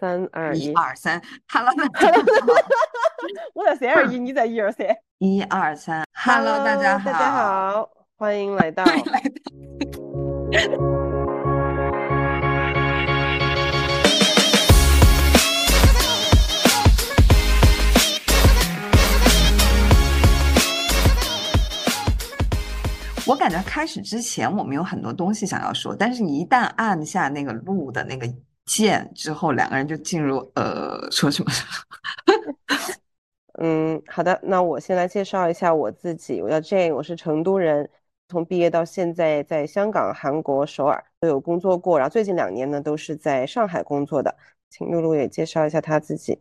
三二一，二三，Hello，我在三二一，你在一二三，一二三，Hello，大家好，大家好，欢迎来到，欢迎来到。我感觉开始之前我们有很多东西想要说，但是你一旦按下那个录的那个。见之后，两个人就进入呃，说什么？嗯，好的，那我先来介绍一下我自己，我叫 Jane，我是成都人，从毕业到现在在香港、韩国首尔都有工作过，然后最近两年呢都是在上海工作的，请露露也介绍一下她自己。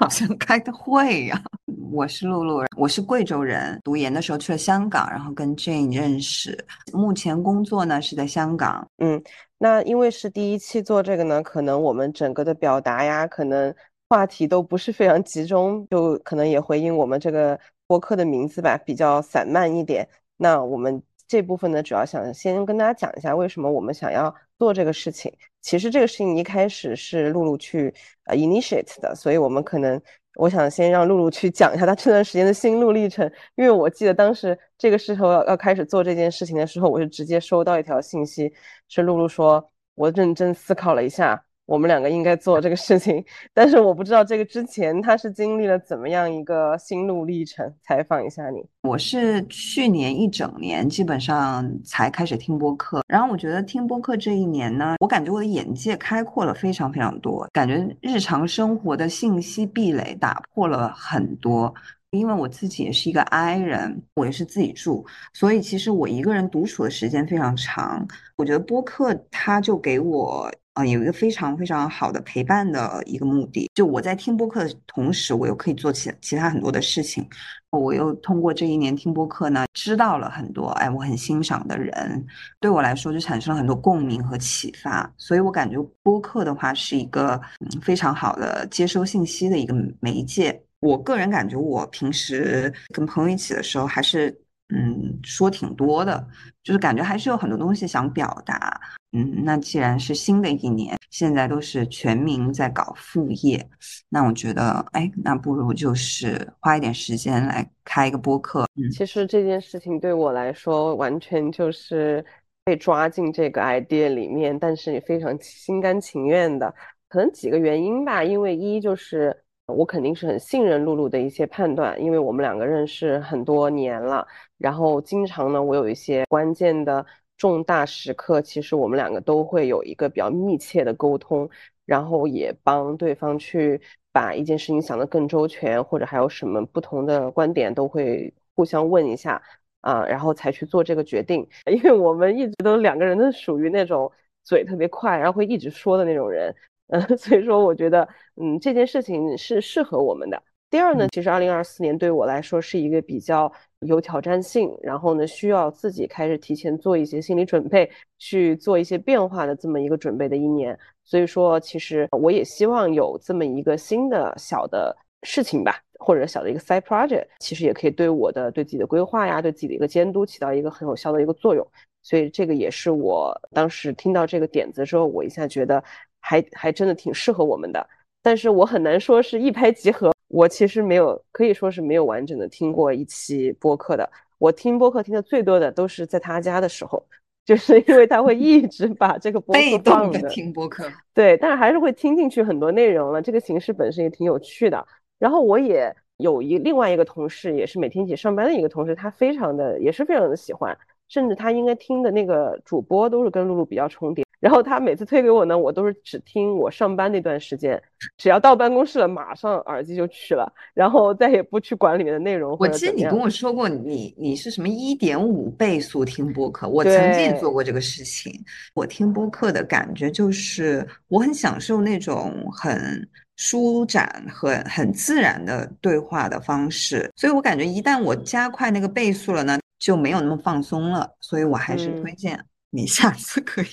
好像开的会呀，我是露露，我是贵州人，读研的时候去了香港，然后跟 Jane 认识，目前工作呢是在香港。嗯，那因为是第一期做这个呢，可能我们整个的表达呀，可能话题都不是非常集中，就可能也回应我们这个播客的名字吧，比较散漫一点。那我们这部分呢，主要想先跟大家讲一下为什么我们想要做这个事情。其实这个事情一开始是露露去呃 initiate 的，所以我们可能我想先让露露去讲一下她这段时间的心路历程，因为我记得当时这个时候要要开始做这件事情的时候，我是直接收到一条信息，是露露说，我认真思考了一下。我们两个应该做这个事情，但是我不知道这个之前他是经历了怎么样一个心路历程。采访一下你，我是去年一整年基本上才开始听播客，然后我觉得听播客这一年呢，我感觉我的眼界开阔了非常非常多，感觉日常生活的信息壁垒打破了很多。因为我自己也是一个 I 人，我也是自己住，所以其实我一个人独处的时间非常长。我觉得播客它就给我。啊，有一个非常非常好的陪伴的一个目的，就我在听播客的同时，我又可以做其其他很多的事情。我又通过这一年听播客呢，知道了很多，哎，我很欣赏的人，对我来说就产生了很多共鸣和启发。所以我感觉播客的话是一个嗯非常好的接收信息的一个媒介。我个人感觉，我平时跟朋友一起的时候，还是嗯说挺多的，就是感觉还是有很多东西想表达。嗯，那既然是新的一年，现在都是全民在搞副业，那我觉得，哎，那不如就是花一点时间来开一个播客。其实这件事情对我来说，完全就是被抓进这个 idea 里面，但是也非常心甘情愿的。可能几个原因吧，因为一就是我肯定是很信任露露的一些判断，因为我们两个认识很多年了，然后经常呢，我有一些关键的。重大时刻，其实我们两个都会有一个比较密切的沟通，然后也帮对方去把一件事情想得更周全，或者还有什么不同的观点，都会互相问一下啊，然后才去做这个决定。因为我们一直都两个人都属于那种嘴特别快，然后会一直说的那种人，嗯，所以说我觉得，嗯，这件事情是适合我们的。第二呢，其实二零二四年对我来说是一个比较有挑战性，然后呢需要自己开始提前做一些心理准备，去做一些变化的这么一个准备的一年。所以说，其实我也希望有这么一个新的小的事情吧，或者小的一个 side project，其实也可以对我的对自己的规划呀，对自己的一个监督起到一个很有效的一个作用。所以这个也是我当时听到这个点子之后，我一下觉得还还真的挺适合我们的。但是我很难说是一拍即合。我其实没有，可以说是没有完整的听过一期播客的。我听播客听的最多的都是在他家的时候，就是因为他会一直把这个播客放着听播客。对，但是还是会听进去很多内容了。这个形式本身也挺有趣的。然后我也有一另外一个同事，也是每天一起上班的一个同事，他非常的也是非常的喜欢，甚至他应该听的那个主播都是跟露露比较重叠。然后他每次推给我呢，我都是只听我上班那段时间，只要到办公室了，马上耳机就去了，然后再也不去管里面的内容。我记得你跟我说过，你你是什么一点五倍速听播客，我曾经也做过这个事情。我听播客的感觉就是，我很享受那种很舒展和很自然的对话的方式，所以我感觉一旦我加快那个倍速了呢，就没有那么放松了，所以我还是推荐。你下次可以。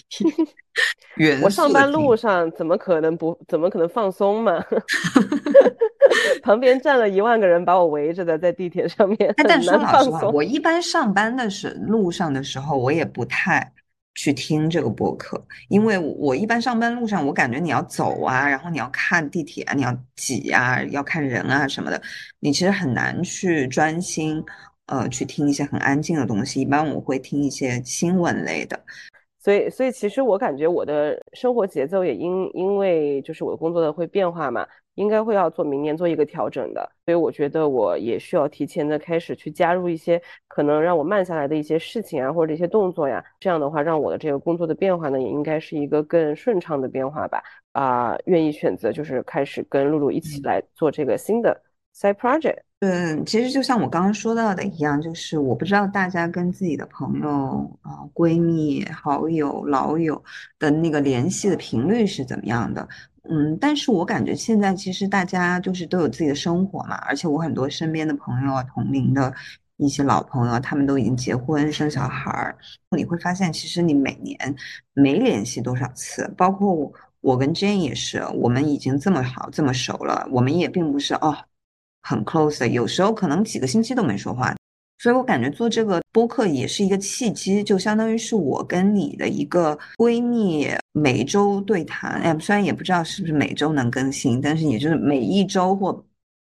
我上班路上怎么可能不怎么可能放松嘛？旁边站了一万个人把我围着的，在地铁上面。但说老实话，我一般上班的时路上的时候，我也不太去听这个播客，因为我一般上班路上，我感觉你要走啊，然后你要看地铁啊，你要挤啊，要看人啊什么的，你其实很难去专心，呃，去听一些很安静的东西。一般我会听一些新闻类的。所以，所以其实我感觉我的生活节奏也因因为就是我的工作的会变化嘛，应该会要做明年做一个调整的。所以我觉得我也需要提前的开始去加入一些可能让我慢下来的一些事情啊，或者一些动作呀。这样的话，让我的这个工作的变化呢，也应该是一个更顺畅的变化吧。啊，愿意选择就是开始跟露露一起来做这个新的 side project。嗯，其实就像我刚刚说到的一样，就是我不知道大家跟自己的朋友啊、闺蜜、好友、老友的那个联系的频率是怎么样的。嗯，但是我感觉现在其实大家就是都有自己的生活嘛，而且我很多身边的朋友啊、同龄的一些老朋友，他们都已经结婚生小孩儿，你会发现其实你每年没联系多少次，包括我，我跟 Jane 也是，我们已经这么好、这么熟了，我们也并不是哦。很 close 的，有时候可能几个星期都没说话，所以我感觉做这个播客也是一个契机，就相当于是我跟你的一个闺蜜每周对谈。哎，虽然也不知道是不是每周能更新，但是也就是每一周或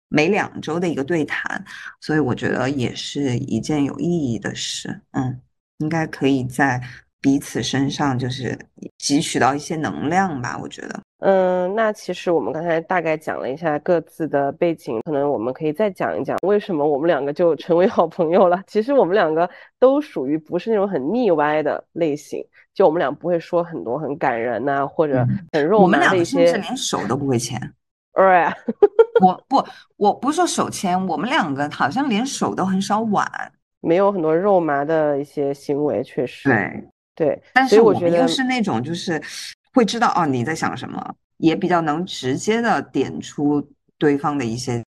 每两周的一个对谈，所以我觉得也是一件有意义的事。嗯，应该可以在彼此身上就是汲取到一些能量吧，我觉得。嗯，那其实我们刚才大概讲了一下各自的背景，可能我们可以再讲一讲为什么我们两个就成为好朋友了。其实我们两个都属于不是那种很腻歪的类型，就我们俩不会说很多很感人呐，或者很肉麻的一些。我们甚至连手都不会牵。对，我不，我不是说手牵，我们两个好像连手都很少挽，没有很多肉麻的一些行为，确实。对对，但是我觉得又是那种就是。会知道哦你在想什么，也比较能直接的点出对方的一些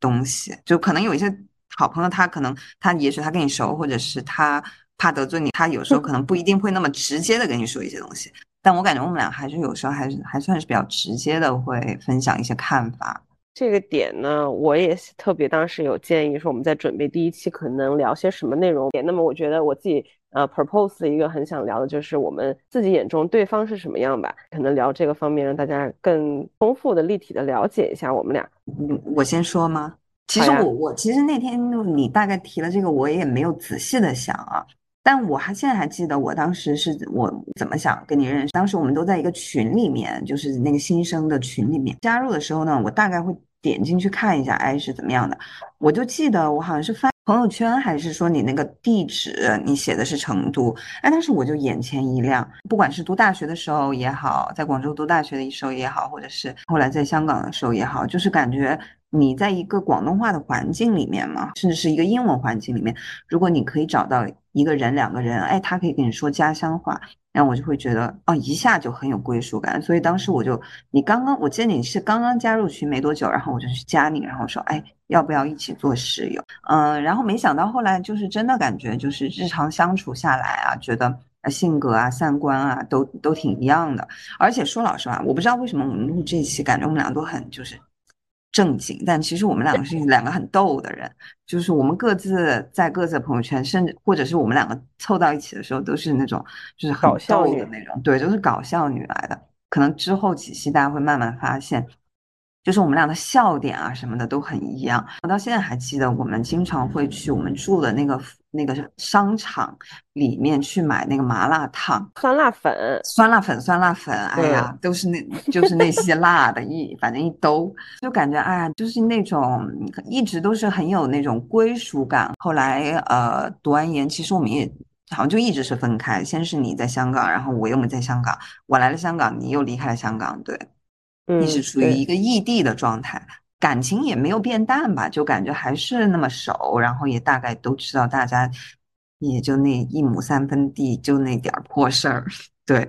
东西。就可能有一些好朋友，他可能他也许他跟你熟，或者是他怕得罪你，他有时候可能不一定会那么直接的跟你说一些东西。但我感觉我们俩还是有时候还是还算是比较直接的，会分享一些看法。这个点呢，我也特别当时有建议说，我们在准备第一期可能聊些什么内容。那么我觉得我自己呃 propose 的一个很想聊的就是我们自己眼中对方是什么样吧，可能聊这个方面，让大家更丰富的、立体的了解一下我们俩。嗯，我先说吗？其实我我其实那天你大概提了这个，我也没有仔细的想啊，但我还现在还记得我当时是我怎么想跟你认识。当时我们都在一个群里面，就是那个新生的群里面加入的时候呢，我大概会。点进去看一下，哎，是怎么样的？我就记得我好像是发朋友圈，还是说你那个地址，你写的是成都，哎，但是我就眼前一亮。不管是读大学的时候也好，在广州读大学的时候也好，或者是后来在香港的时候也好，就是感觉你在一个广东话的环境里面嘛，甚至是一个英文环境里面，如果你可以找到一个人、两个人，哎，他可以跟你说家乡话。然后我就会觉得，哦，一下就很有归属感。所以当时我就，你刚刚，我记得你是刚刚加入群没多久，然后我就去加你，然后说，哎，要不要一起做室友？嗯，然后没想到后来就是真的感觉，就是日常相处下来啊，觉得性格啊、三观啊都都挺一样的。而且说老实话，我不知道为什么我们录这期，感觉我们俩都很就是。正经，但其实我们两个是 两个很逗的人，就是我们各自在各自的朋友圈，甚至或者是我们两个凑到一起的时候，都是那种就是很逗的那种，对，就是搞笑女来的。可能之后几期大家会慢慢发现。就是我们俩的笑点啊什么的都很一样，我到现在还记得，我们经常会去我们住的那个那个商场里面去买那个麻辣烫、酸辣粉、酸辣粉、酸辣粉，哎呀，都是那，就是那些辣的一，反正一兜，就感觉哎呀，就是那种一直都是很有那种归属感。后来呃，读完研，其实我们也好像就一直是分开，先是你在香港，然后我又没在香港，我来了香港，你又离开了香港，对。一直处于一个异地的状态，感情也没有变淡吧，就感觉还是那么熟，然后也大概都知道大家也就那一亩三分地，就那点儿破事儿。对，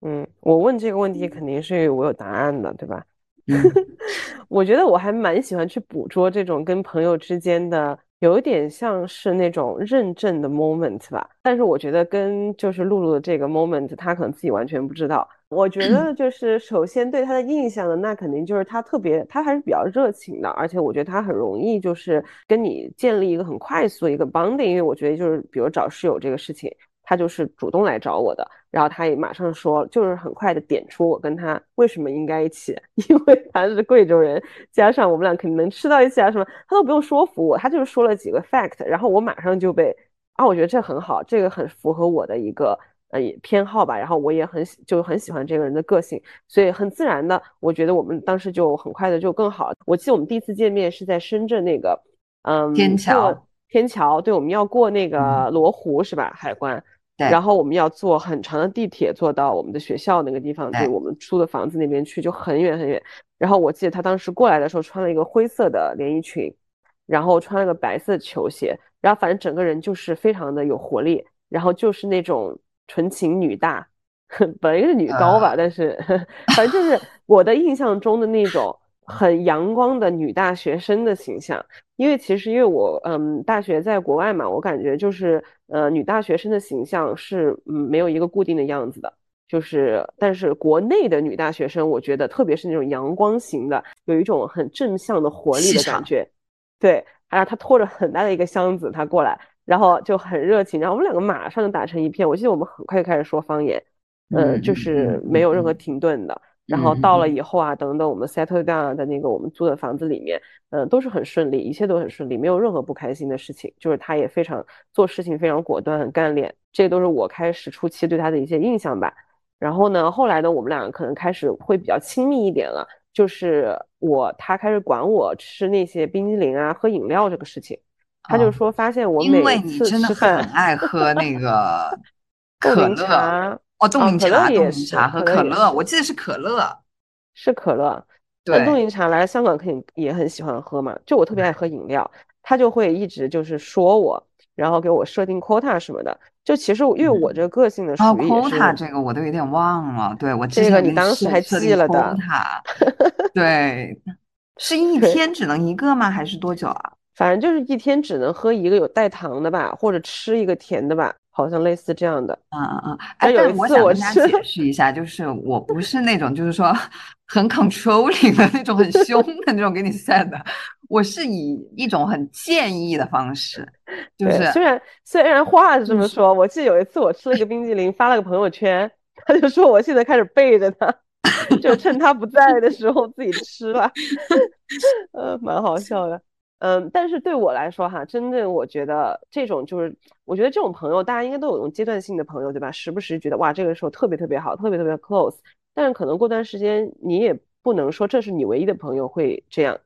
嗯，我问这个问题肯定是我有答案的，对吧？我觉得我还蛮喜欢去捕捉这种跟朋友之间的。有一点像是那种认证的 moment 吧，但是我觉得跟就是露露的这个 moment，他可能自己完全不知道。我觉得就是首先对他的印象呢，那肯定就是他特别，他还是比较热情的，而且我觉得他很容易就是跟你建立一个很快速的一个 bonding，因为我觉得就是比如找室友这个事情。他就是主动来找我的，然后他也马上说，就是很快的点出我跟他为什么应该一起，因为他是贵州人，加上我们俩肯定能吃到一起啊什么，他都不用说服我，他就是说了几个 fact，然后我马上就被啊，我觉得这很好，这个很符合我的一个呃偏好吧，然后我也很喜就很喜欢这个人的个性，所以很自然的，我觉得我们当时就很快的就更好。我记得我们第一次见面是在深圳那个嗯天桥。天桥，对，我们要过那个罗湖是吧？海关，对，然后我们要坐很长的地铁坐到我们的学校那个地方，对我们租的房子那边去，就很远很远。然后我记得他当时过来的时候穿了一个灰色的连衣裙，然后穿了个白色球鞋，然后反正整个人就是非常的有活力，然后就是那种纯情女大，本来是女高吧，但是反正就是我的印象中的那种。很阳光的女大学生的形象，因为其实因为我嗯大学在国外嘛，我感觉就是呃女大学生的形象是嗯没有一个固定的样子的，就是但是国内的女大学生，我觉得特别是那种阳光型的，有一种很正向的活力的感觉，对，然后她拖着很大的一个箱子，她过来，然后就很热情，然后我们两个马上就打成一片，我记得我们很快就开始说方言，嗯，就是没有任何停顿的。然后到了以后啊，等等，我们 settle down 的那个我们租的房子里面，嗯，都是很顺利，一切都很顺利，没有任何不开心的事情。就是他也非常做事情非常果断，很干练，这都是我开始初期对他的一些印象吧。然后呢，后来呢，我们两个可能开始会比较亲密一点了，就是我他开始管我吃那些冰激凌啊、喝饮料这个事情，他就说发现我每次吃饭很爱喝那个 可乐。哦，冻柠茶、冻柠茶和可乐，我记得是可乐，是可乐。对，冻柠茶来香港肯定也很喜欢喝嘛。就我特别爱喝饮料，他就会一直就是说我，然后给我设定 quota 什么的。就其实因为我这个个性的属于 quota 这个我都有点忘了。对我这个你当时还记了的。对，是一天只能一个吗？还是多久啊？反正就是一天只能喝一个有带糖的吧，或者吃一个甜的吧。好像类似这样的，嗯嗯嗯。哎，有一次我想解释一下，就是我不是那种就是说 很 controlling 的那种，很凶的那种给你 set 的，我是以一种很建议的方式，就是虽然虽然话是这么说，我记得有一次我吃了一个冰激凌，发了个朋友圈，他就说我现在开始背着他，就趁他不在的时候自己吃了，呃，蛮好笑的。嗯，但是对我来说哈，真正我觉得这种就是，我觉得这种朋友，大家应该都有种阶段性的朋友，对吧？时不时觉得哇，这个时候特别特别好，特别特别 close，但是可能过段时间你也不能说这是你唯一的朋友会这样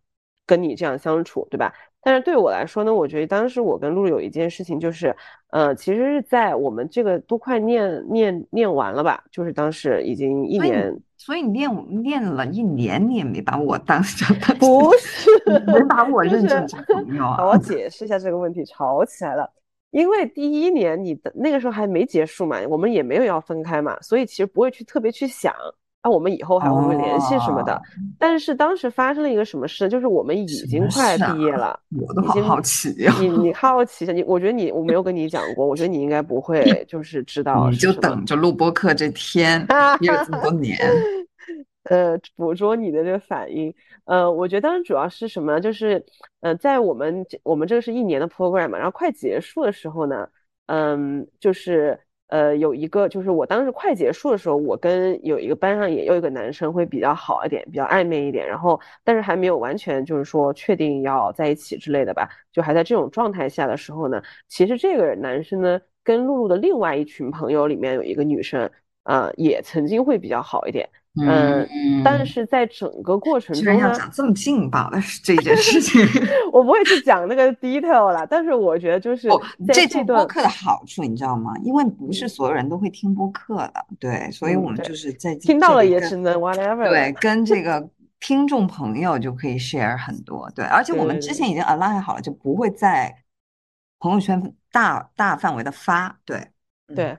跟你这样相处，对吧？但是对我来说呢，我觉得当时我跟露露有一件事情就是，呃，其实是在我们这个都快念念念完了吧，就是当时已经一年。所以你练练了一年，你也没把我当成 不是，没把我 认成朋友啊！我解释一下这个问题，吵起来了。因为第一年你的那个时候还没结束嘛，我们也没有要分开嘛，所以其实不会去特别去想，啊，我们以后还会不会联系什么的。但是当时发生了一个什么事，就是我们已经快毕业了，我都好好奇呀。你你好奇一下，你我觉得你我没有跟你讲过，我觉得你应该不会 就是知道。你就等着录播课这天，也有这么多年。呃，捕捉你的这个反应，呃，我觉得当时主要是什么？就是，呃，在我们我们这个是一年的 program 嘛，然后快结束的时候呢，嗯，就是呃，有一个，就是我当时快结束的时候，我跟有一个班上也有一个男生会比较好一点，比较暧昧一点，然后但是还没有完全就是说确定要在一起之类的吧，就还在这种状态下的时候呢，其实这个男生呢，跟露露的另外一群朋友里面有一个女生，啊，也曾经会比较好一点。嗯，但是在整个过程中要，讲这么劲爆的这件事情，我不会去讲那个 detail 了。但是我觉得就是这这播客的好处，你知道吗？因为不是所有人都会听播客的，对，所以我们就是在听到了也只能 whatever，对，跟这个听众朋友就可以 share 很多，对，而且我们之前已经 align 好了，就不会在朋友圈大大范围的发，对，对。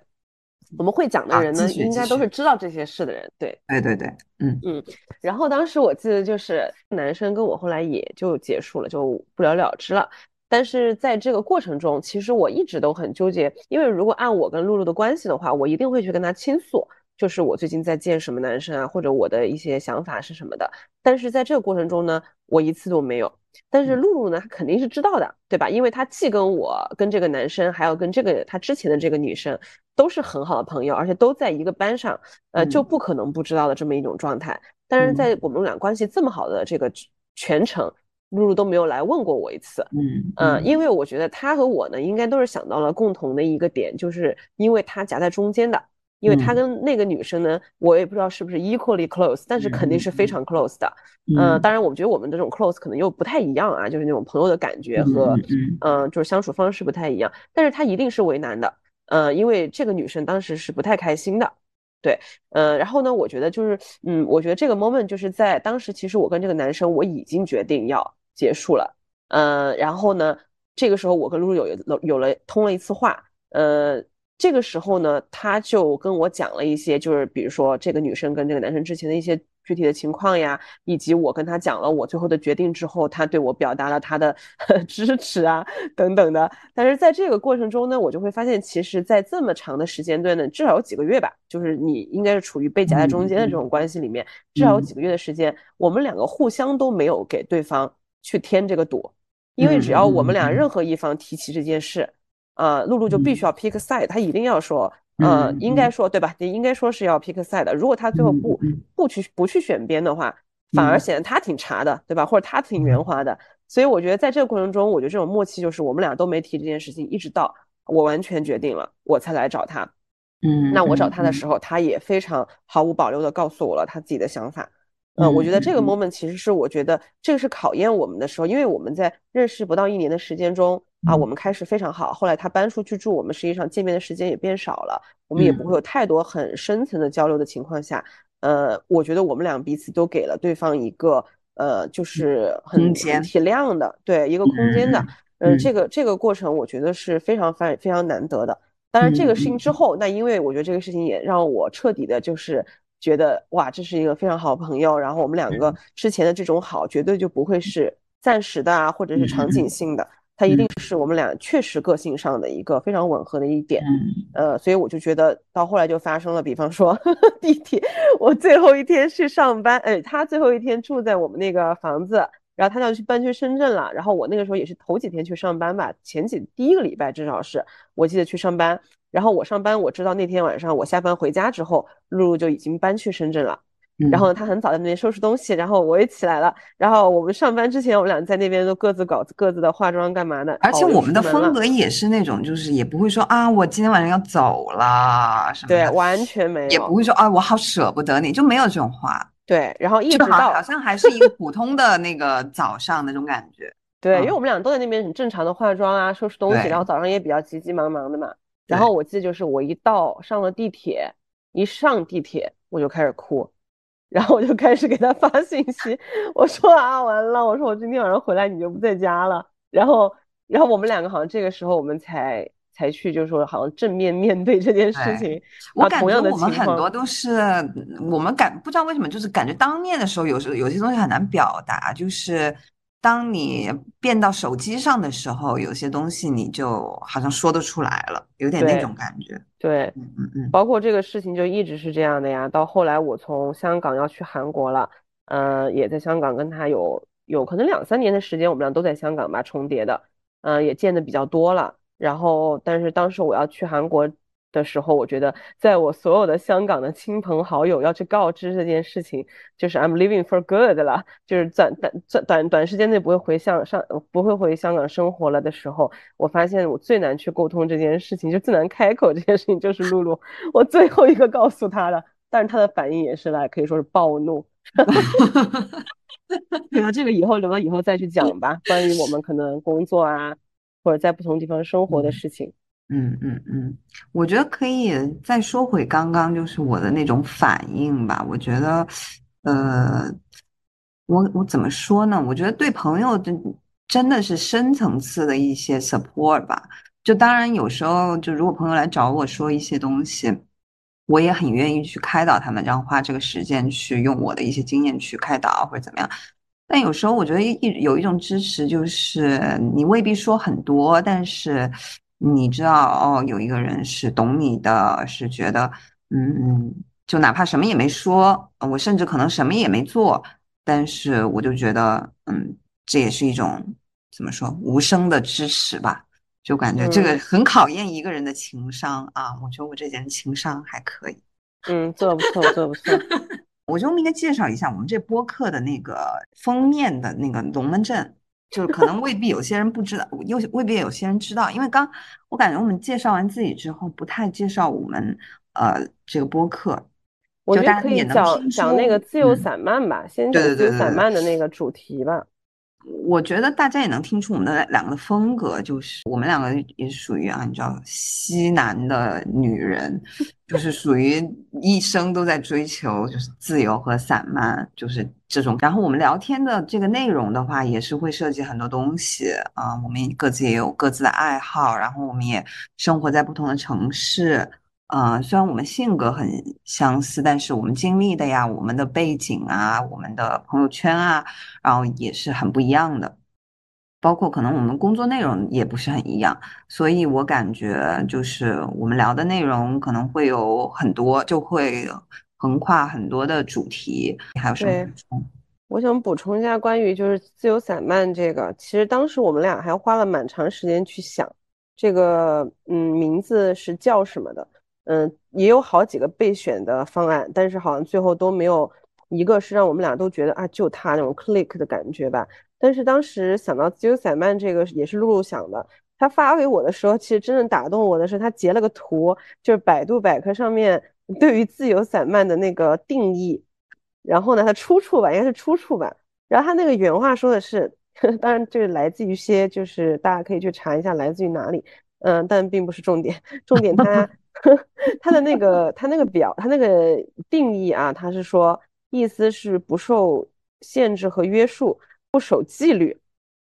我们会讲的人呢，应该都是知道这些事的人。对，对对对，嗯嗯。然后当时我记得就是男生跟我后来也就结束了，就不了了之了。但是在这个过程中，其实我一直都很纠结，因为如果按我跟露露的关系的话，我一定会去跟他倾诉，就是我最近在见什么男生啊，或者我的一些想法是什么的。但是在这个过程中呢，我一次都没有。但是露露呢，她肯定是知道的，对吧？因为她既跟我、跟这个男生，还有跟这个她之前的这个女生，都是很好的朋友，而且都在一个班上，呃，就不可能不知道的这么一种状态。但是在我们俩关系这么好的这个全程，露露都没有来问过我一次。嗯嗯，因为我觉得她和我呢，应该都是想到了共同的一个点，就是因为她夹在中间的。因为他跟那个女生呢，我也不知道是不是 equally close，但是肯定是非常 close 的。嗯，当然，我觉得我们这种 close 可能又不太一样啊，就是那种朋友的感觉和嗯，就是相处方式不太一样。但是他一定是为难的，嗯，因为这个女生当时是不太开心的，对，嗯，然后呢，我觉得就是，嗯，我觉得这个 moment 就是在当时，其实我跟这个男生我已经决定要结束了，嗯，然后呢，这个时候我跟露露有有有了通了一次话，呃。这个时候呢，他就跟我讲了一些，就是比如说这个女生跟这个男生之前的一些具体的情况呀，以及我跟他讲了我最后的决定之后，他对我表达了他的 支持啊等等的。但是在这个过程中呢，我就会发现，其实，在这么长的时间段呢，至少有几个月吧，就是你应该是处于被夹在中间的这种关系里面，至少有几个月的时间，我们两个互相都没有给对方去添这个堵，因为只要我们俩任何一方提起这件事。呃，露露就必须要 pick side，他一定要说，呃，应该说对吧？你应该说是要 pick side 的。如果他最后不不去不去选边的话，反而显得他挺茶的，对吧？或者他挺圆滑的。所以我觉得在这个过程中，我觉得这种默契就是我们俩都没提这件事情，一直到我完全决定了，我才来找他。嗯，那我找他的时候，他也非常毫无保留的告诉我了他自己的想法。嗯，我觉得这个 moment 其实是我觉得这个是考验我们的时候，因为我们在认识不到一年的时间中啊，我们开始非常好，后来他搬出去住，我们实际上见面的时间也变少了，我们也不会有太多很深层的交流的情况下，呃，我觉得我们俩彼此都给了对方一个呃，就是很体谅的，对一个空间的，嗯，这个这个过程我觉得是非常非非常难得的。当然这个事情之后，那因为我觉得这个事情也让我彻底的就是。觉得哇，这是一个非常好的朋友，然后我们两个之前的这种好，绝对就不会是暂时的啊，或者是场景性的，它一定是我们俩确实个性上的一个非常吻合的一点。呃，所以我就觉得到后来就发生了，比方说 地铁，我最后一天去上班，哎，他最后一天住在我们那个房子，然后他要去搬去深圳了，然后我那个时候也是头几天去上班吧，前几第一个礼拜至少是我记得去上班。然后我上班，我知道那天晚上我下班回家之后，露露就已经搬去深圳了。然后呢，她很早在那边收拾东西，然后我也起来了。然后我们上班之前，我们俩在那边都各自搞各自的化妆干嘛的。而且我们的风格也是那种，就是也不会说啊，我今天晚上要走了什么的。对，完全没有。也不会说啊，我好舍不得你，就没有这种话。对，然后一直到好像还是一个普通的那个早上那种感觉。对，因为我们俩都在那边很正常的化妆啊，收拾东西，然后早上也比较急急忙忙的嘛。然后我记得就是我一到上了地铁，一上地铁我就开始哭，然后我就开始给他发信息，我说啊完了，我说我今天晚上回来你就不在家了，然后然后我们两个好像这个时候我们才才去就是说好像正面面对这件事情。我感觉我们很多都是我们感不知道为什么就是感觉当面的时候有时候有些东西很难表达，就是。当你变到手机上的时候，有些东西你就好像说得出来了，有点那种感觉。对，嗯嗯嗯。包括这个事情就一直是这样的呀。到后来我从香港要去韩国了，嗯，也在香港跟他有有可能两三年的时间，我们俩都在香港吧重叠的，嗯，也见的比较多了。然后，但是当时我要去韩国。的时候，我觉得在我所有的香港的亲朋好友要去告知这件事情，就是 I'm leaving for good 了，就是短短短短短时间内不会回香上不会回香港生活了的时候，我发现我最难去沟通这件事情，就最难开口这件事情就是露露，我最后一个告诉他的，但是他的反应也是来可以说是暴怒。对啊，这个以后留到以后再去讲吧，关于我们可能工作啊，或者在不同地方生活的事情。嗯嗯嗯，我觉得可以再说回刚刚就是我的那种反应吧。我觉得，呃，我我怎么说呢？我觉得对朋友真真的是深层次的一些 support 吧。就当然有时候，就如果朋友来找我说一些东西，我也很愿意去开导他们，然后花这个时间去用我的一些经验去开导或者怎么样。但有时候我觉得一有一种支持，就是你未必说很多，但是。你知道哦，有一个人是懂你的，是觉得，嗯，就哪怕什么也没说，我甚至可能什么也没做，但是我就觉得，嗯，这也是一种怎么说无声的支持吧。就感觉这个很考验一个人的情商啊。我觉得我这人情商还可以。嗯，做的不错，做的不错。我觉得我们应该介绍一下我们这播客的那个封面的那个龙门阵。就是可能未必有些人不知道，又未必有些人知道，因为刚我感觉我们介绍完自己之后，不太介绍我们呃这个播客。我觉得可以讲讲那个自由散漫吧，先讲自由散漫的那个主题吧。我觉得大家也能听出我们的两个的风格，就是我们两个也属于啊，你知道西南的女人，就是属于一生都在追求就是自由和散漫，就是这种。然后我们聊天的这个内容的话，也是会涉及很多东西啊，我们各自也有各自的爱好，然后我们也生活在不同的城市。嗯，虽然我们性格很相似，但是我们经历的呀，我们的背景啊，我们的朋友圈啊，然后也是很不一样的。包括可能我们工作内容也不是很一样，所以我感觉就是我们聊的内容可能会有很多，就会横跨很多的主题。你还有什么补充？我想补充一下关于就是自由散漫这个，其实当时我们俩还花了蛮长时间去想这个，嗯，名字是叫什么的。嗯，也有好几个备选的方案，但是好像最后都没有一个是让我们俩都觉得啊，就他那种 click 的感觉吧。但是当时想到自由散漫这个也是露露想的，他发给我的时候，其实真正打动我的是他截了个图，就是百度百科上面对于自由散漫的那个定义。然后呢，他出处吧，应该是出处吧。然后他那个原话说的是，当然这是来自于一些，就是大家可以去查一下来自于哪里。嗯，但并不是重点，重点他。他的那个，他那个表，他那个定义啊，他是说，意思是不受限制和约束，不守纪律。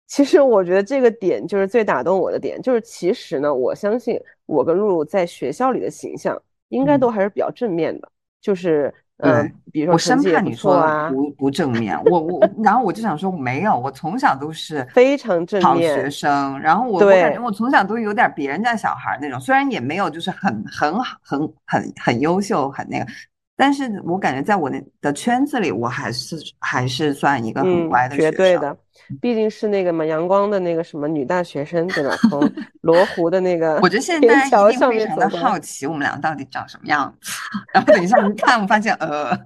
其实我觉得这个点就是最打动我的点，就是其实呢，我相信我跟露露在学校里的形象应该都还是比较正面的，就是。嗯，比如说我生怕你说不不正面，我我然后我就想说没有，我从小都是 非常正面好学生，然后我我感觉我从小都有点别人家小孩那种，虽然也没有就是很很好很很很优秀很那个。但是我感觉在我的圈子里，我还是还是算一个很乖的学生。绝对的，毕竟是那个嘛，阳光的那个什么女大学生，对吧？从 罗湖的那个，我觉得现在大家一定非常的好奇，我们俩到底长什么样子。然后等一下一 看，我发现呃，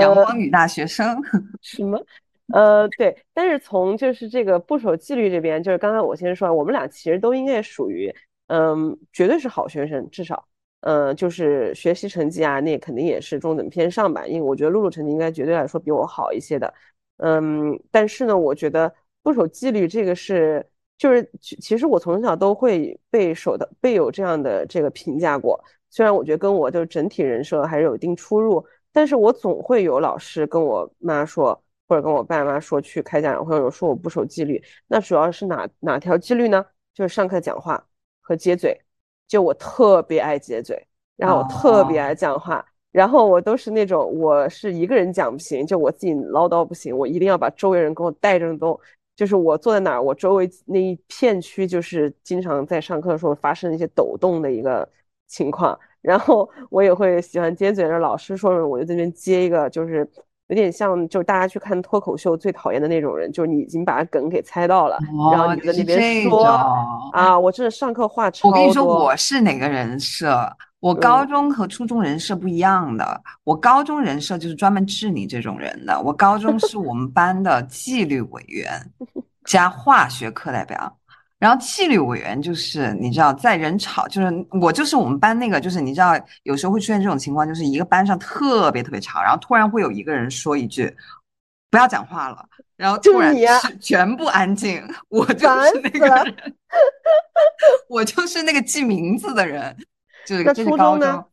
阳光女大学生 什么？呃，对。但是从就是这个不守纪律这边，就是刚才我先说，我们俩其实都应该属于嗯，绝对是好学生，至少。呃，就是学习成绩啊，那肯定也是中等偏上吧。因为我觉得露露成绩应该绝对来说比我好一些的。嗯，但是呢，我觉得不守纪律这个是，就是其实我从小都会被守的，被有这样的这个评价过。虽然我觉得跟我的整体人设还是有一定出入，但是我总会有老师跟我妈说，或者跟我爸妈说去开家长会，说我不守纪律。那主要是哪哪条纪律呢？就是上课讲话和接嘴。就我特别爱接嘴，然后我特别爱讲话，然后我都是那种我是一个人讲不行，就我自己唠叨不行，我一定要把周围人给我带着动。就是我坐在哪儿，我周围那一片区就是经常在上课的时候发生一些抖动的一个情况，然后我也会喜欢接嘴，老师说我就这边接一个，就是。有点像，就是大家去看脱口秀最讨厌的那种人，就是你已经把梗给猜到了，然后你在那边说啊，我真的上课话超多。我跟你说，我是哪个人设？我高中和初中人设不一样的。我高中人设就是专门治你这种人的。我高中是我们班的纪律委员加化学课代表。然后纪律委员就是你知道，在人吵，就是我就是我们班那个，就是你知道，有时候会出现这种情况，就是一个班上特别特别吵，然后突然会有一个人说一句“不要讲话了”，然后突然全部安静，我就是那个人，我就是那个记名字的人，就是这是高中，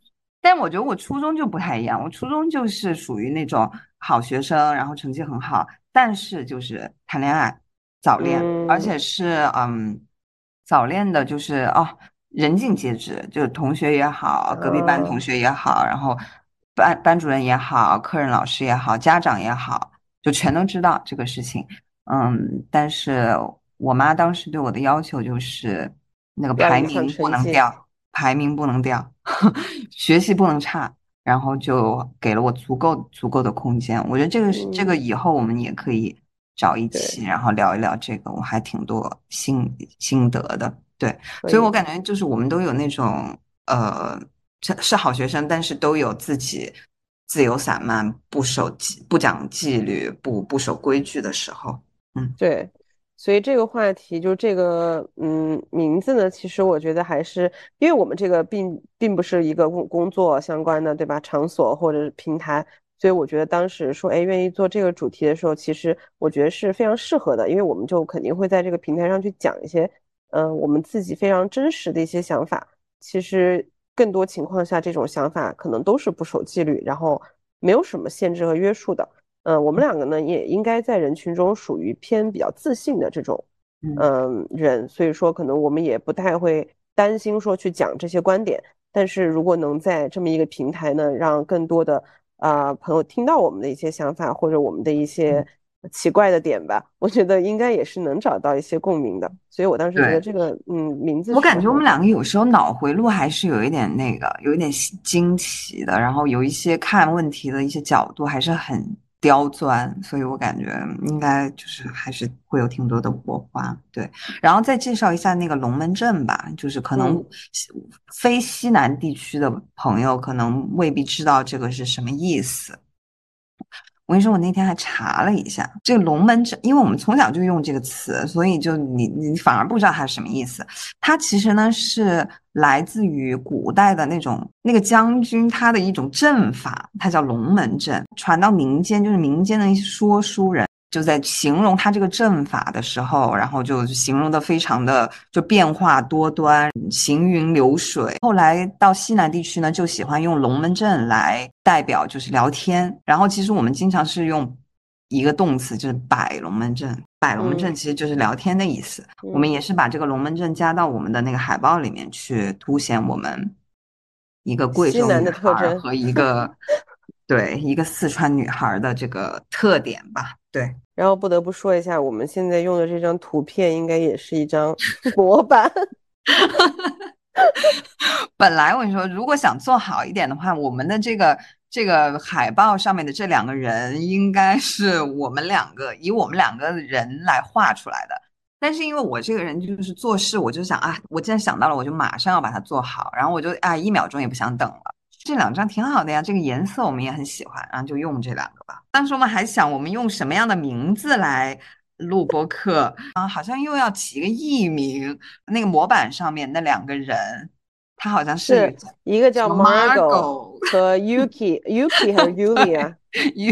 但我觉得我初中就不太一样，我初中就是属于那种好学生，然后成绩很好，但是就是谈恋爱。早恋，而且是嗯，早恋的，就是哦，人尽皆知，就同学也好，隔壁班同学也好，然后班班主任也好，客人老师也好，家长也好，就全都知道这个事情。嗯，但是我妈当时对我的要求就是那个排名不能掉，排名不能掉，学习不能差。然后就给了我足够足够的空间。我觉得这个是这个以后我们也可以找一起，然后聊一聊这个，我还挺多心心得的。对，所以我感觉就是我们都有那种呃，是是好学生，但是都有自己自由散漫、不守纪、不讲纪律、不不守规矩的时候。嗯，对。所以这个话题就这个嗯名字呢，其实我觉得还是因为我们这个并并不是一个工工作相关的，对吧？场所或者是平台，所以我觉得当时说哎愿意做这个主题的时候，其实我觉得是非常适合的，因为我们就肯定会在这个平台上去讲一些嗯我们自己非常真实的一些想法。其实更多情况下，这种想法可能都是不守纪律，然后没有什么限制和约束的。嗯，我们两个呢也应该在人群中属于偏比较自信的这种嗯人，所以说可能我们也不太会担心说去讲这些观点。但是如果能在这么一个平台呢，让更多的啊朋友听到我们的一些想法或者我们的一些奇怪的点吧，我觉得应该也是能找到一些共鸣的。所以我当时觉得这个嗯名字，我感觉我们两个有时候脑回路还是有一点那个，有一点惊奇的，然后有一些看问题的一些角度还是很。刁钻，所以我感觉应该就是还是会有挺多的火花，对。然后再介绍一下那个龙门阵吧，就是可能非西南地区的朋友可能未必知道这个是什么意思。我跟你说，我那天还查了一下这个龙门阵，因为我们从小就用这个词，所以就你你反而不知道它是什么意思。它其实呢是来自于古代的那种那个将军他的一种阵法，它叫龙门阵，传到民间就是民间的一些说书人。就在形容他这个阵法的时候，然后就形容的非常的就变化多端，行云流水。后来到西南地区呢，就喜欢用龙门阵来代表，就是聊天。然后其实我们经常是用一个动词，就是摆龙门阵。摆龙门阵其实就是聊天的意思。我们也是把这个龙门阵加到我们的那个海报里面去，凸显我们一个贵州女孩和一个对一个四川女孩的这个特点吧。对。然后不得不说一下，我们现在用的这张图片应该也是一张 模板。本来我跟你说，如果想做好一点的话，我们的这个这个海报上面的这两个人，应该是我们两个以我们两个人来画出来的。但是因为我这个人就是做事，我就想啊，我既然想到了，我就马上要把它做好，然后我就啊，一秒钟也不想等了。这两张挺好的呀，这个颜色我们也很喜欢，然后就用这两个吧。当时我们还想，我们用什么样的名字来录播客啊？好像又要起一个艺名。那个模板上面那两个人，他好像是一个叫 Margo 和 Yuki，Yuki 还是 Yulia？？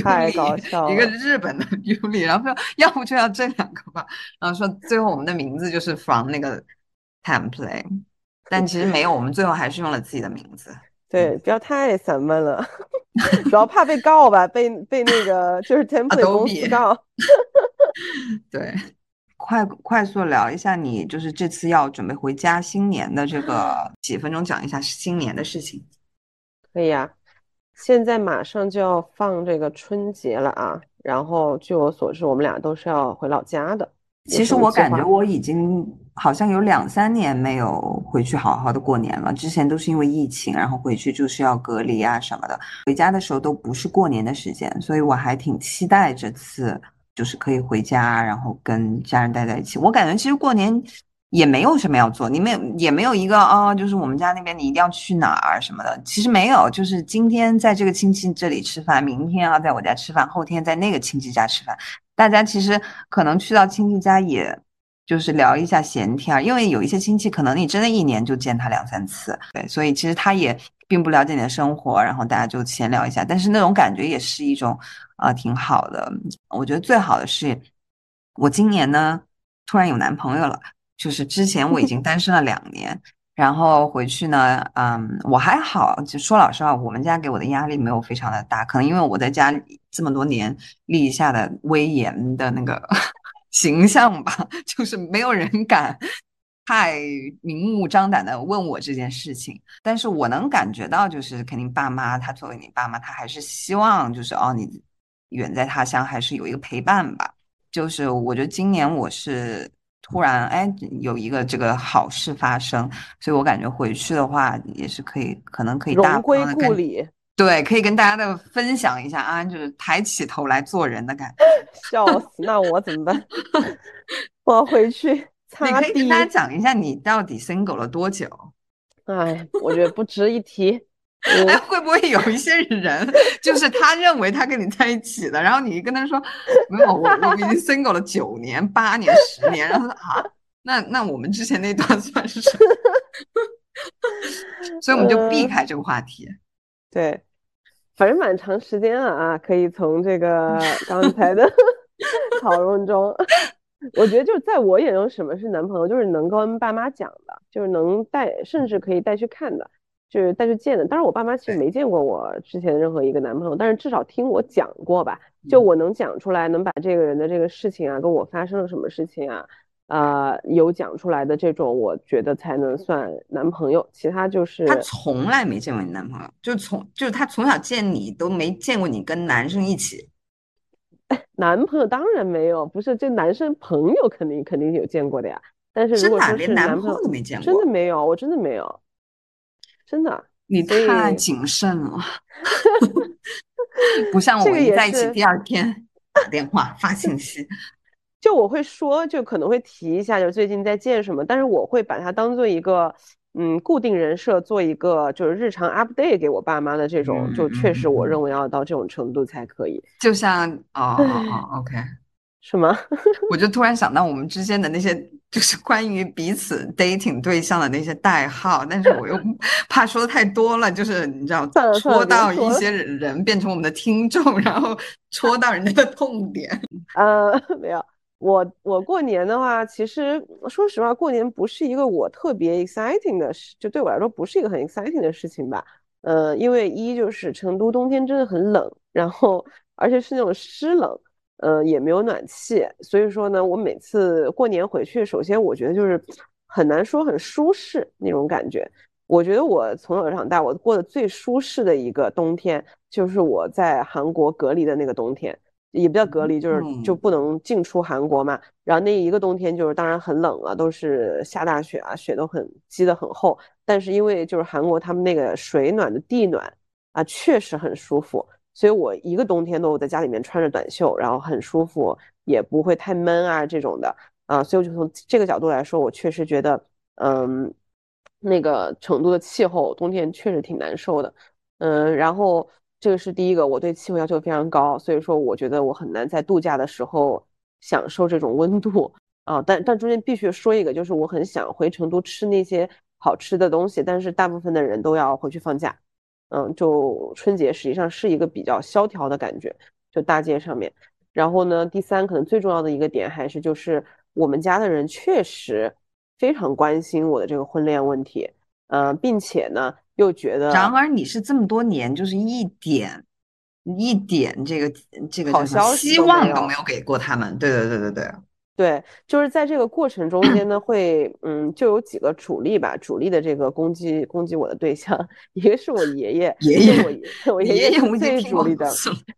太搞笑了，一个日本的 Yuli，然后说要不就要这两个吧。然后说最后我们的名字就是 from 那个 template，但其实没有，我们最后还是用了自己的名字。对，不要太散漫了，主要怕被告吧，被被那个就是 template 公司告。对，快快速聊一下你就是这次要准备回家新年的这个 几分钟，讲一下新年的事情。可以啊，现在马上就要放这个春节了啊，然后据我所知，我们俩都是要回老家的。其实我感觉我已经好像有两三年没有回去好好的过年了。之前都是因为疫情，然后回去就是要隔离啊什么的。回家的时候都不是过年的时间，所以我还挺期待这次就是可以回家，然后跟家人待在一起。我感觉其实过年也没有什么要做，你们也没有一个哦，就是我们家那边你一定要去哪儿什么的。其实没有，就是今天在这个亲戚这里吃饭，明天要在我家吃饭，后天在那个亲戚家吃饭。大家其实可能去到亲戚家，也就是聊一下闲天儿，因为有一些亲戚可能你真的一年就见他两三次，对，所以其实他也并不了解你的生活，然后大家就闲聊一下，但是那种感觉也是一种啊挺好的。我觉得最好的是，我今年呢突然有男朋友了，就是之前我已经单身了两年。然后回去呢，嗯，我还好。就说老实话，我们家给我的压力没有非常的大，可能因为我在家里这么多年立下的威严的那个形象吧，就是没有人敢太明目张胆的问我这件事情。但是我能感觉到，就是肯定爸妈他作为你爸妈，他还是希望就是哦，你远在他乡还是有一个陪伴吧。就是我觉得今年我是。突然，哎，有一个这个好事发生，所以我感觉回去的话也是可以，可能可以大荣归故里。对，可以跟大家的分享一下啊，就是抬起头来做人的感觉。笑死，那我怎么办？我要回去 擦你可以跟。大家讲一下你到底 single 了多久？哎，我觉得不值一提。哎，会不会有一些人，就是他认为他跟你在一起的，然后你跟他说没有，我我已经 single 了九年、八年、十年，然后他说啊，那那我们之前那段算是什么？所以我们就避呃开这个话题。对，反正蛮长时间了啊，可以从这个 刚才的 讨论中，我觉得就是在我眼中，什么是男朋友，就是能跟爸妈讲的，就是能带，甚至可以带去看的，就是带去见的。当然，我爸妈其实没见过我之前任何一个男朋友，但是至少听我讲过吧，就嗯我能讲出来，能把这个人的这个事情啊，跟我发生了什么事情啊。呃，有讲出来的这种，我觉得才能算男朋友，其他就是他从来没见过你男朋友，就从就是他从小见你都没见过你跟男生一起。男朋友当然没有，不是这男生朋友肯定肯定有见过的呀。但是如真的啊果说连男朋是男朋友，都没见过真的，没有，我真的没有，真的。你太谨慎了 不像我一在一起第二天打电话发信息。就我会说，就可能会提一下，就最近在见什么，但是我会把它当做一个嗯固定人设，做一个就是日常 update 给我爸妈的这种，就确实我认为要到这种程度才可以，就像哦哦哦，OK，什么？我就突然想到我们之间的那些，就是关于彼此 dating 对象的那些代号，但是我又 怕说的太多了，就是你知道，戳到一些人变成我们的听众，然后戳到人家的痛点。呃，没有，我我过年的话，其实说实话，过年不是一个我特别 exciting 的事，就对我来说不是一个很 exciting 的事情吧。呃，因为一就是成都冬天真的很冷，然后而且是那种湿冷，呃，也没有暖气，所以说呢，我每次过年回去，首先我觉得就是很难说很舒适那种感觉。我觉得我从小长大，我过的最舒适的一个冬天，就是我在韩国隔离的那个冬天。也不叫隔离，就是就嗯不能进出韩国嘛。然后那一个冬天就是当然很冷啊，都是下大雪啊，雪都很积得很厚。但是因为就是韩国他们那个水暖的地暖啊，确实很舒服，所以我一个冬天都在家里面穿着短袖，然后很舒服，也不会太闷啊这种的啊。所以我就从这个角度来说，我确实觉得，嗯，那个成都的气候冬天确实挺难受的，嗯，然后。这个是第一个，我对气候要求非常高，所以说我觉得我很难在度假的时候享受这种温度啊。但但中间必须说一个，就是我很想回成都吃那些好吃的东西，但是大部分的人都要回去放假，嗯，就春节实际上是一个比较萧条的感觉，就大街上面。然后呢，第三可能最重要的一个点还是就是我们家的人确实非常关心我的这个婚恋问题，嗯，并且呢。又觉得，然而你是这么多年，就是一点一点这个这个好消息希望都没有给过他们。对对对对对，对，就是在这个过程中间呢，会嗯，就有几个主力吧，主力的这个攻击攻击我的对象，一个是我爷爷，爷爷我我爷爷是我已经听过最主力的，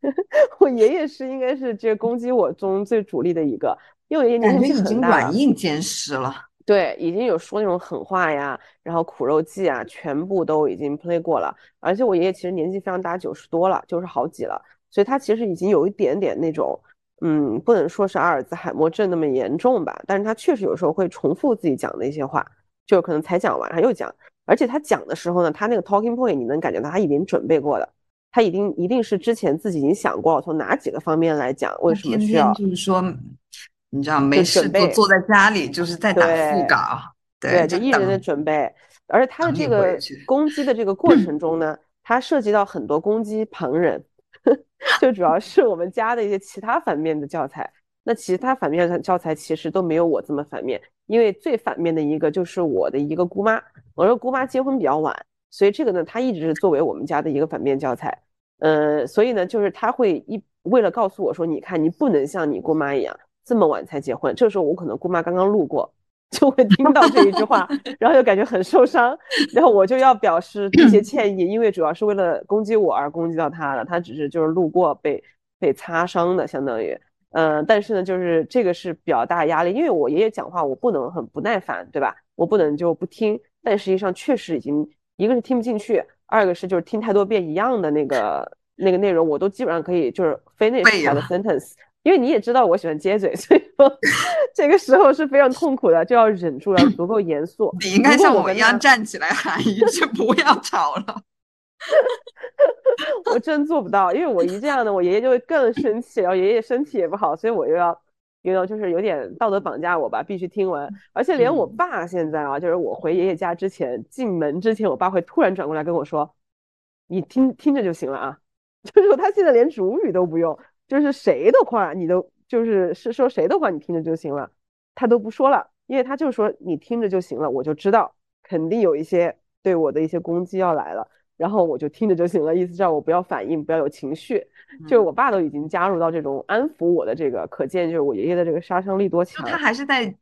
我爷爷是应该是这攻击我中最主力的一个，因为我爷爷年纪很大。软硬兼施了。对，已经有说那种狠话呀，然后苦肉计啊，全部都已经 play 过了。而且我爷爷其实年纪非常大，九十多了，九十好几了，所以他其实已经有一点点那种，嗯，不能说是阿尔兹海默症那么严重吧，但是他确实有时候会重复自己讲的一些话，就可能才讲完他又讲，而且他讲的时候呢，他那个 talking point 你能感觉到他已经准备过的，他一定一定是之前自己已经想过了，从哪几个方面来讲，为什么需要，就是说。你知道没事准备坐在家里就是在打腹稿，对，就一人的准备。而且他的这个攻击的这个过程中呢，他涉及到很多攻击旁人，就主要是我们家的一些其他反面的教材。那其他反面教材其实都没有我这么反面，因为最反面的一个就是我的一个姑妈。我说姑妈结婚比较晚，所以这个呢，她一直是作为我们家的一个反面教材。呃，所以呢，就是他会一为了告诉我说，你看你不能像你姑妈一样。这么晚才结婚，这时候我可能姑妈刚刚路过，就会听到这一句话，然后就感觉很受伤，然后我就要表示这些歉意，因为主要是为了攻击我而攻击到她的，她只是就是路过被被擦伤的，相当于，嗯、呃，但是呢，就是这个是比较大压力，因为我爷爷讲话我不能很不耐烦，对吧？我不能就不听，但实际上确实已经一个是听不进去，二个是就是听太多遍一样的那个那个内容，我都基本上可以就是 finish 它的 sentence。因为你也知道我喜欢接嘴，所以说 这个时候是非常痛苦的，就要忍住，要 足够严肃。你应该像我一样站起来喊一句“ 不要吵了”。我真做不到，因为我一这样呢，我爷爷就会更生气，然后爷爷身体也不好，所以我又要，又要就是有点道德绑架我吧，必须听完。而且连我爸现在啊，就是我回爷爷家之前进门之前，我爸会突然转过来跟我说：“你听听着就行了啊。”就是说他现在连主语都不用。就是谁的话，你都就是是说谁的话，你听着就行了，他都不说了，因为他就说你听着就行了，我就知道肯定有一些对我的一些攻击要来了，然后我就听着就行了，意思叫我不要反应，不要有情绪。就是我爸都已经加入到这种安抚我的这个，可见就是我爷爷的这个杀伤力多强。他还是在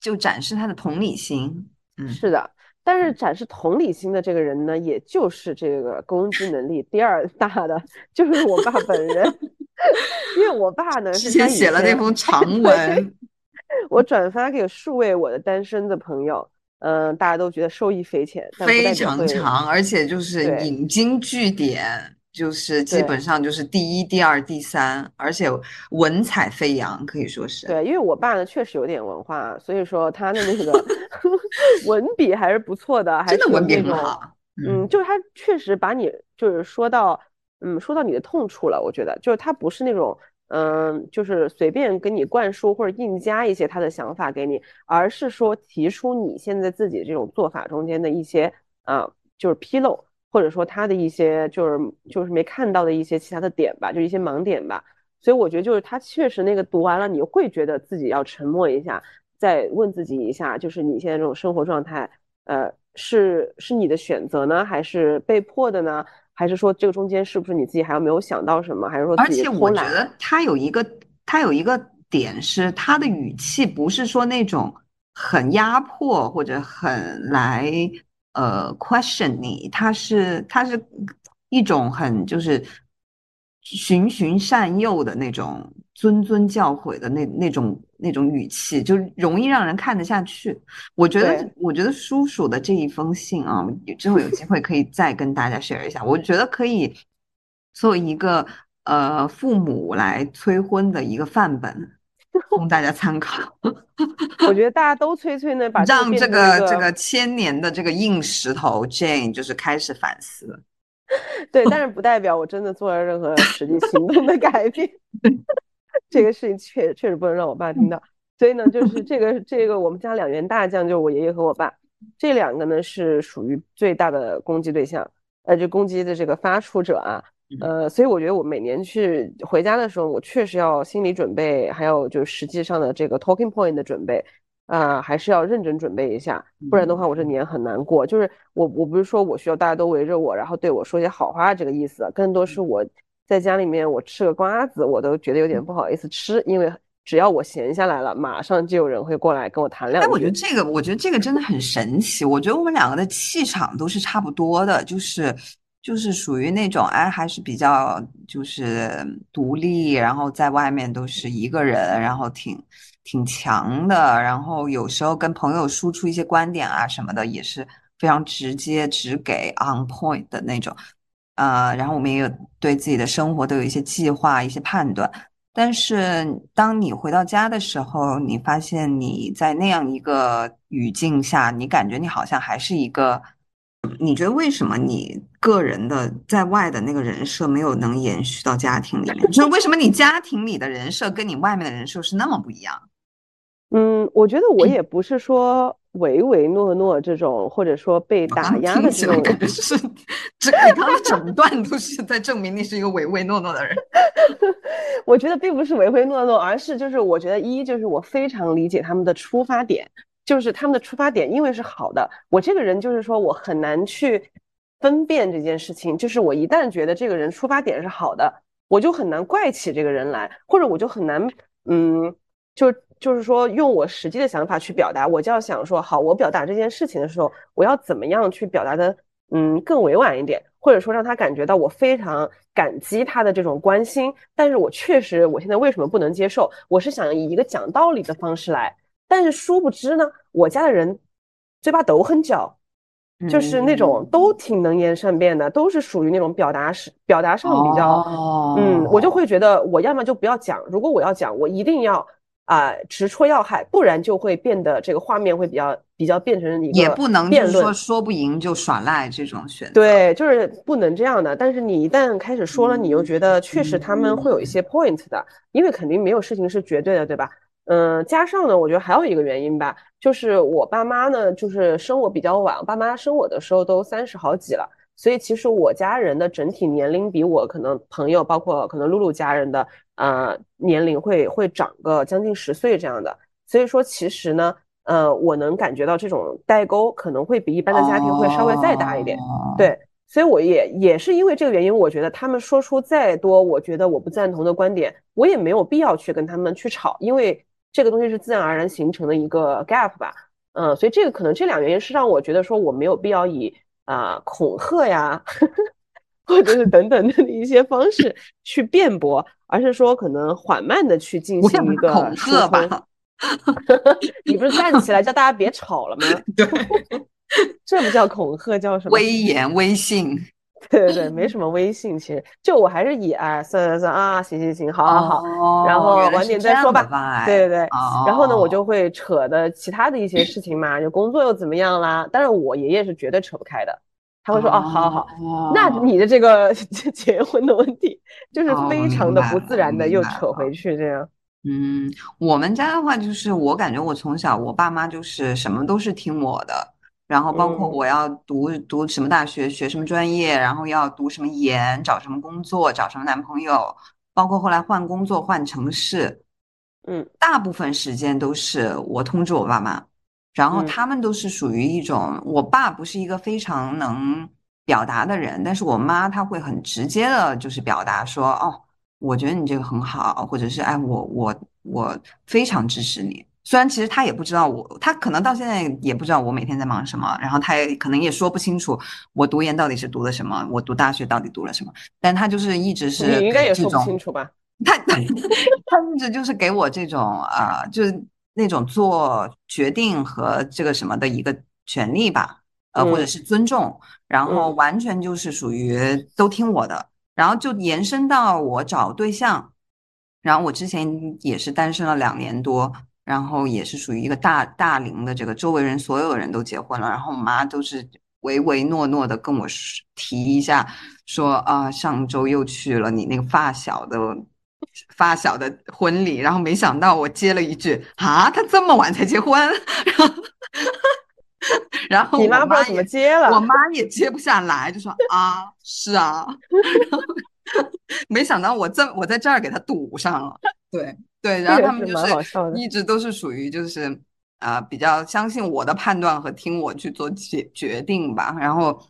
就展示他的同理心。嗯，是的。但是展示同理心的这个人呢，也就是这个攻击能力第二大的，就是我爸本人。因为我爸呢，之前写了那封 长文，我转发给数位我的单身的朋友，嗯，大家都觉得受益匪浅，非常长，而且就是引经据典，就是基本上就是第一、第二、第三，而且文采飞扬，可以说是。对，因为我爸呢确实有点文化，所以说他的那个 文笔还是不错的，真的文笔很好。嗯，就是他确实把你就是说到。嗯，说到你的痛处了，我觉得就是他不是那种，嗯，就是随便给你灌输或者硬加一些他的想法给你，而是说提出你现在自己这种做法中间的一些，啊，就是纰漏，或者说他的一些就是就是没看到的一些其他的点吧，就一些盲点吧。所以我觉得就是他确实那个读完了，你会觉得自己要沉默一下，再问自己一下，就是你现在这种生活状态，呃，是是你的选择呢，还是被迫的呢？还是说这个中间是不是你自己还有没有想到什么？还是说而且我觉得他有一个他有一个点是他的语气不是说那种很压迫或者很来呃 question 你，他是他是一种很就是循循善诱的那种谆谆教诲的那那种。那种语气就容易让人看得下去。我觉得，我觉得叔叔的这一封信啊，之后有机会可以再跟大家 share 一下。我觉得可以作为一个呃父母来催婚的一个范本，供大家参考。我觉得大家都催催呢，把让这个这个千年的这个硬石头 Jane 就是开始反思。对，但是 不代表我真的做了任何实际行动的改变。这个事情确确实不能让我爸听到，所以呢，就是这个这个我们家两员大将，就是我爷爷和我爸，这两个呢是属于最大的攻击对象，呃，就攻击的这个发出者啊，呃，所以我觉得我每年去回家的时候，我确实要心理准备，还有就是实际上的这个 talking point 的准备，啊，还是要认真准备一下，不然的话我这年很难过。就是我我不是说我需要大家都围着我，然后对我说些好话这个意思，更多是我。在家里面，我吃个瓜子，我都觉得有点不好意思吃，因为只要我闲下来了，马上就有人会过来跟我谈两句。哎，我觉得这个，我觉得这个真的很神奇。我觉得我们两个的气场都是差不多的，就是就是属于那种哎，还是比较就是独立，然后在外面都是一个人，然后挺挺强的，然后有时候跟朋友输出一些观点啊什么的，也是非常直接、只给 on point 的那种。呃，然后我们也有对自己的生活都有一些计划、一些判断。但是当你回到家的时候，你发现你在那样一个语境下，你感觉你好像还是一个。你觉得为什么你个人的在外的那个人设没有能延续到家庭里面？就是为什么你家庭里的人设跟你外面的人设是那么不一样？嗯，我觉得我也不是说。唯唯诺诺这种，或者说被打压的这种，是这你刚刚整段都是在证明你是一个唯唯诺诺的人。我觉得并不是唯唯诺诺，而是就是我觉得一就是我非常理解他们的出发点，就是他们的出发点，因为是好的。我这个人就是说我很难去分辨这件事情，就是我一旦觉得这个人出发点是好的，我就很难怪起这个人来，或者我就很难嗯就。就是说，用我实际的想法去表达，我就要想说，好，我表达这件事情的时候，我要怎么样去表达的，嗯，更委婉一点，或者说让他感觉到我非常感激他的这种关心。但是我确实，我现在为什么不能接受？我是想以一个讲道理的方式来，但是殊不知呢，我家的人嘴巴都很嚼，就是那种都挺能言善辩的，都是属于那种表达是表达上比较，嗯，我就会觉得我要么就不要讲，如果我要讲，我一定要啊直戳要害，不然就会变得这个画面会比较比较变成一个也不能就是说说不赢就耍赖这种选择，对，就是不能这样的。但是你一旦开始说了，你又觉得确实他们会有一些 point 的，因为肯定没有事情是绝对的，对吧？嗯，加上呢，我觉得还有一个原因吧，就是我爸妈呢，就是生我比较晚，我爸妈生我的时候都三十好几了，所以其实我家人的整体年龄比我可能朋友，包括可能露露家人的呃年龄会会长个将近十岁这样的，所以说其实呢，呃，我能感觉到这种代沟可能会比一般的家庭会稍微再大一点，对，所以我也也是因为这个原因，我觉得他们说出再多我觉得我不赞同的观点，我也没有必要去跟他们去吵，因为。这个东西是自然而然形成的一个 gap 吧，嗯，所以这个可能这两个原因是让我觉得说我没有必要以啊恐吓呀，或者是等等的一些方式去辩驳，而是说可能缓慢的去进行一个恐吓吧。你不是站起来叫大家别吵了吗？对，这不叫恐吓，叫什么？威严、威信。对对对，没什么微信，其实就我还是以哎算算算啊，行行行，好好好，然后晚点再说吧。对对对，然后呢，我就会扯的其他的一些事情嘛，就工作又怎么样啦？但是我爷爷是绝对扯不开的，他会说哦，好好好，那你的这个 结婚的问题就是非常的不自然的又扯回去这样。嗯，我们家的话就是我感觉我从小我爸妈就是什么都是听我的。然后包括我要读读什么大学，学什么专业，然后要读什么研，找什么工作，找什么男朋友，包括后来换工作换城市，嗯，大部分时间都是我通知我爸妈，然后他们都是属于一种，我爸不是一个非常能表达的人，但是我妈她会很直接的，就是表达说，哦，我觉得你这个很好，或者是哎，我我我非常支持你。虽然其实他也不知道我，他可能到现在也不知道我每天在忙什么，然后他也可能也说不清楚我读研到底是读的什么，我读大学到底读了什么，但他就是一直是你应该也说不清楚吧？他他一直就是给我这种啊，就是那种做决定和这个什么的一个权利吧，呃，或者是尊重，然后完全就是属于都听我的，然后就延伸到我找对象，然后我之前也是单身了两年多。然后也是属于一个大大龄的，这个周围人所有人都结婚了，然后我妈都是唯唯诺诺的跟我提一下，说啊，上周又去了你那个发小的发小的婚礼，然后没想到我接了一句啊，他这么晚才结婚，然后你妈不知道怎么接了，我妈也接不下来，就说啊，是啊，没想到我这我在这儿给他堵上了，对。对，然后他们就是一直都是属于就是啊比较相信我的判断和听我去做决决定吧。然后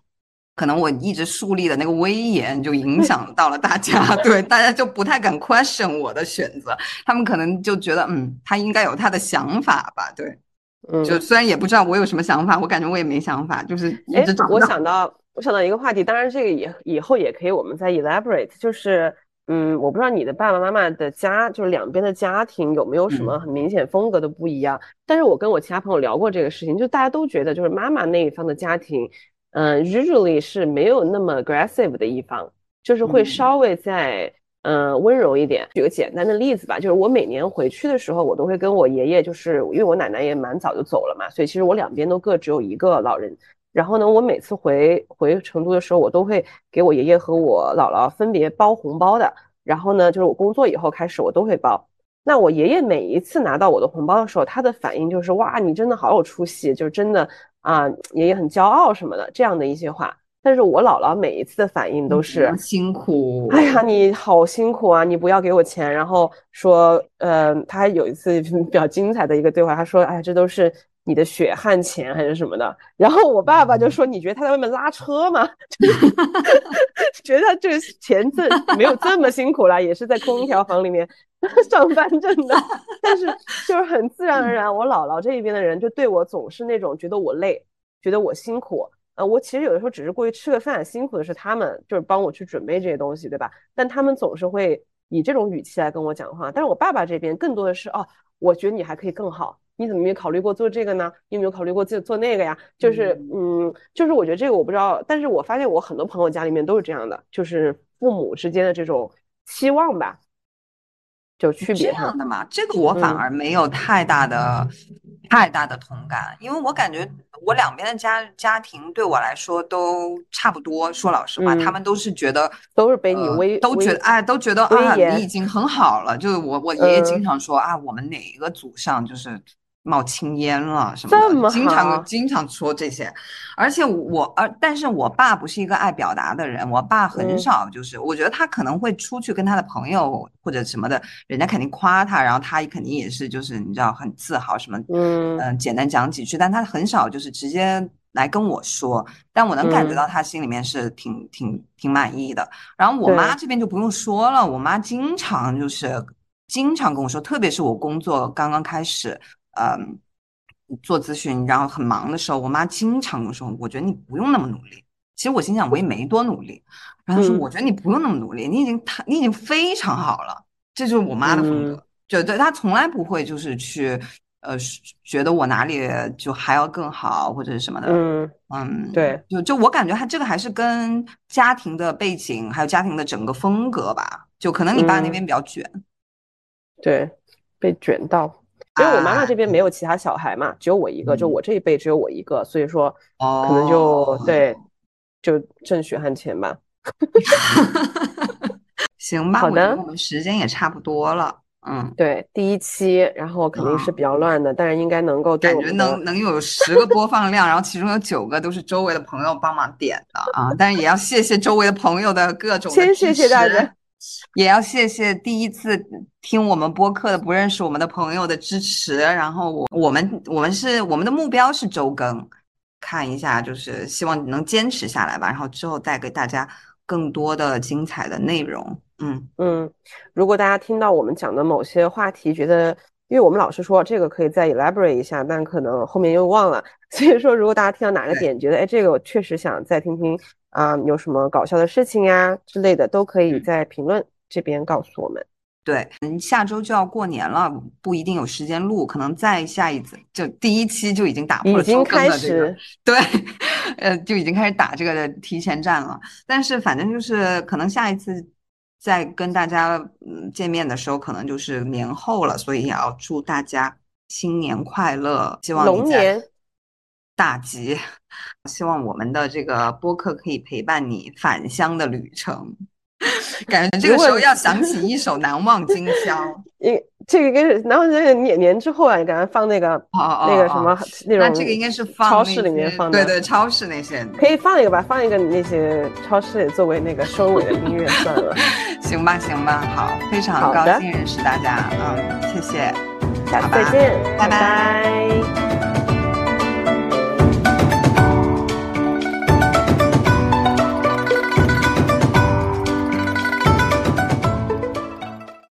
可能我一直树立的那个威严就影响 到了大家，对大家就不太敢 question 我的选择。他们可能就觉得嗯，他应该有他的想法吧。对，就虽然也不知道我有什么想法，我感觉我也没想法，就是一直找。我想到我想到一个话题，当然这个以以后也可以我们再 elaborate，就是。嗯，我不知道你的爸爸妈妈的家，就是两边的家庭有没有什么很明显风格的不一样。但是我跟我其他朋友聊过这个事情，就大家都觉得，就是妈妈那一方的家庭，嗯，usually 是没有那么 aggressive 的一方，就是会稍微在嗯温柔一点。举个简单的例子吧，就是我每年回去的时候，我都会跟我爷爷，就是因为我奶奶也蛮早就走了嘛，所以其实我两边都各只有一个老人。然后呢，我每次回回成都的时候，我都会给我爷爷和我姥姥分别包红包的。然后呢，就是我工作以后开始，我都会包。那我爷爷每一次拿到我的红包的时候，他的反应就是哇，你真的好有出息，就是真的啊，爷爷很骄傲什么的这样的一些话。但是我姥姥每一次的反应都是辛苦，哎呀，你好辛苦啊，你不要给我钱。然后说，呃，他还有一次比较精彩的一个对话，他说，哎，这都是。你的血汗钱还是什么的，然后我爸爸就说：“你觉得他在外面拉车吗？觉得他这个钱挣没有这么辛苦啦，也是在空调房里面上班挣的。但是就是很自然而然，我姥姥这一边的人就对我总是那种觉得我累，觉得我辛苦。呃，我其实有的时候只是过去吃个饭，辛苦的是他们，就是帮我去准备这些东西，对吧？但他们总是会以这种语气来跟我讲话。但是我爸爸这边更多的是哦，我觉得你还可以更好。”你怎么没考虑过做这个呢？你有没有考虑过做做那个呀？就是嗯，就是我觉得这个我不知道，但是我发现我很多朋友家里面都是这样的，就是父母之间的这种期望吧。就区别这样的嘛，这个我反而没有太大的、太大的同感，因为我感觉我两边的家家庭对我来说都差不多。说老实话，他们都是觉得都是被你威，都觉得哎，都觉得啊，你已经很好了。就是我我爷爷经常说啊，我们哪一个祖上就是。冒青烟了什么的，经常经常说这些，而且我而但是我爸不是一个爱表达的人，我爸很少就是，我觉得他可能会出去跟他的朋友或者什么的，人家肯定夸他，然后他肯定也是就是你知道很自豪什么，嗯。嗯，简单讲几句，但他很少就是直接来跟我说，但我能感觉到他心里面是挺挺挺满意的。然后我妈这边就不用说了，我妈经常就是经常跟我说，特别是我工作刚刚开始。嗯，做咨询，然后很忙的时候，我妈经常说：“我觉得你不用那么努力。”其实我心想，我也没多努力。然后说：“我觉得你不用那么努力，你已经他你已经非常好了。”这就是我妈的风格，就对她从来不会就是去呃觉得我哪里就还要更好或者是什么的。嗯嗯，对，就就我感觉她这个还是跟家庭的背景还有家庭的整个风格吧。就可能你爸那边比较卷，对，被卷到。因为我妈妈这边没有其他小孩嘛，只有我一个，就我这一辈只有我一个，所以说可能就对，就挣血汗钱吧。行吧，好的，我们时间也差不多了。嗯，对，第一期，然后肯定是比较乱的，但是应该能够感觉能能有十个播放量，然后其中有九个都是周围的朋友帮忙点的啊，但是也要谢谢周围的朋友的各种先谢谢大家。也要谢谢第一次听我们播客的不认识我们的朋友的支持。然后我我们我们是我们的目标是周更，看一下就是希望能坚持下来吧。然后之后带给大家更多的精彩的内容。嗯嗯，如果大家听到我们讲的某些话题，觉得因为我们老是说这个可以再 elaborate 一下，但可能后面又忘了。所以说，如果大家听到哪个点觉得哎这个我确实想再听听。啊，有什么搞笑的事情呀之类的，都可以在评论这边告诉我们。对，嗯，下周就要过年了，不一定有时间录，可能再下一次就第一期就已经打破了周更的这个，对，呃，就已经开始打这个提前战了。但是反正就是可能下一次再跟大家嗯见面的时候，可能就是年后了，所以也要祝大家新年快乐，希望龙年 大吉。希望我们的这个播客可以陪伴你返乡的旅程。感觉这个时候要想起一首《难忘今宵》。应这个应该是难忘今宵年年之后啊，你赶快放那个那个什么那种。那这个应该是放超市里面放的。对对，超市那些可以放一个吧，放一个那些超市里作为那个收尾的音乐算了。行吧，行吧，好，非常高兴认识大家，嗯，谢谢，下次再见，拜拜。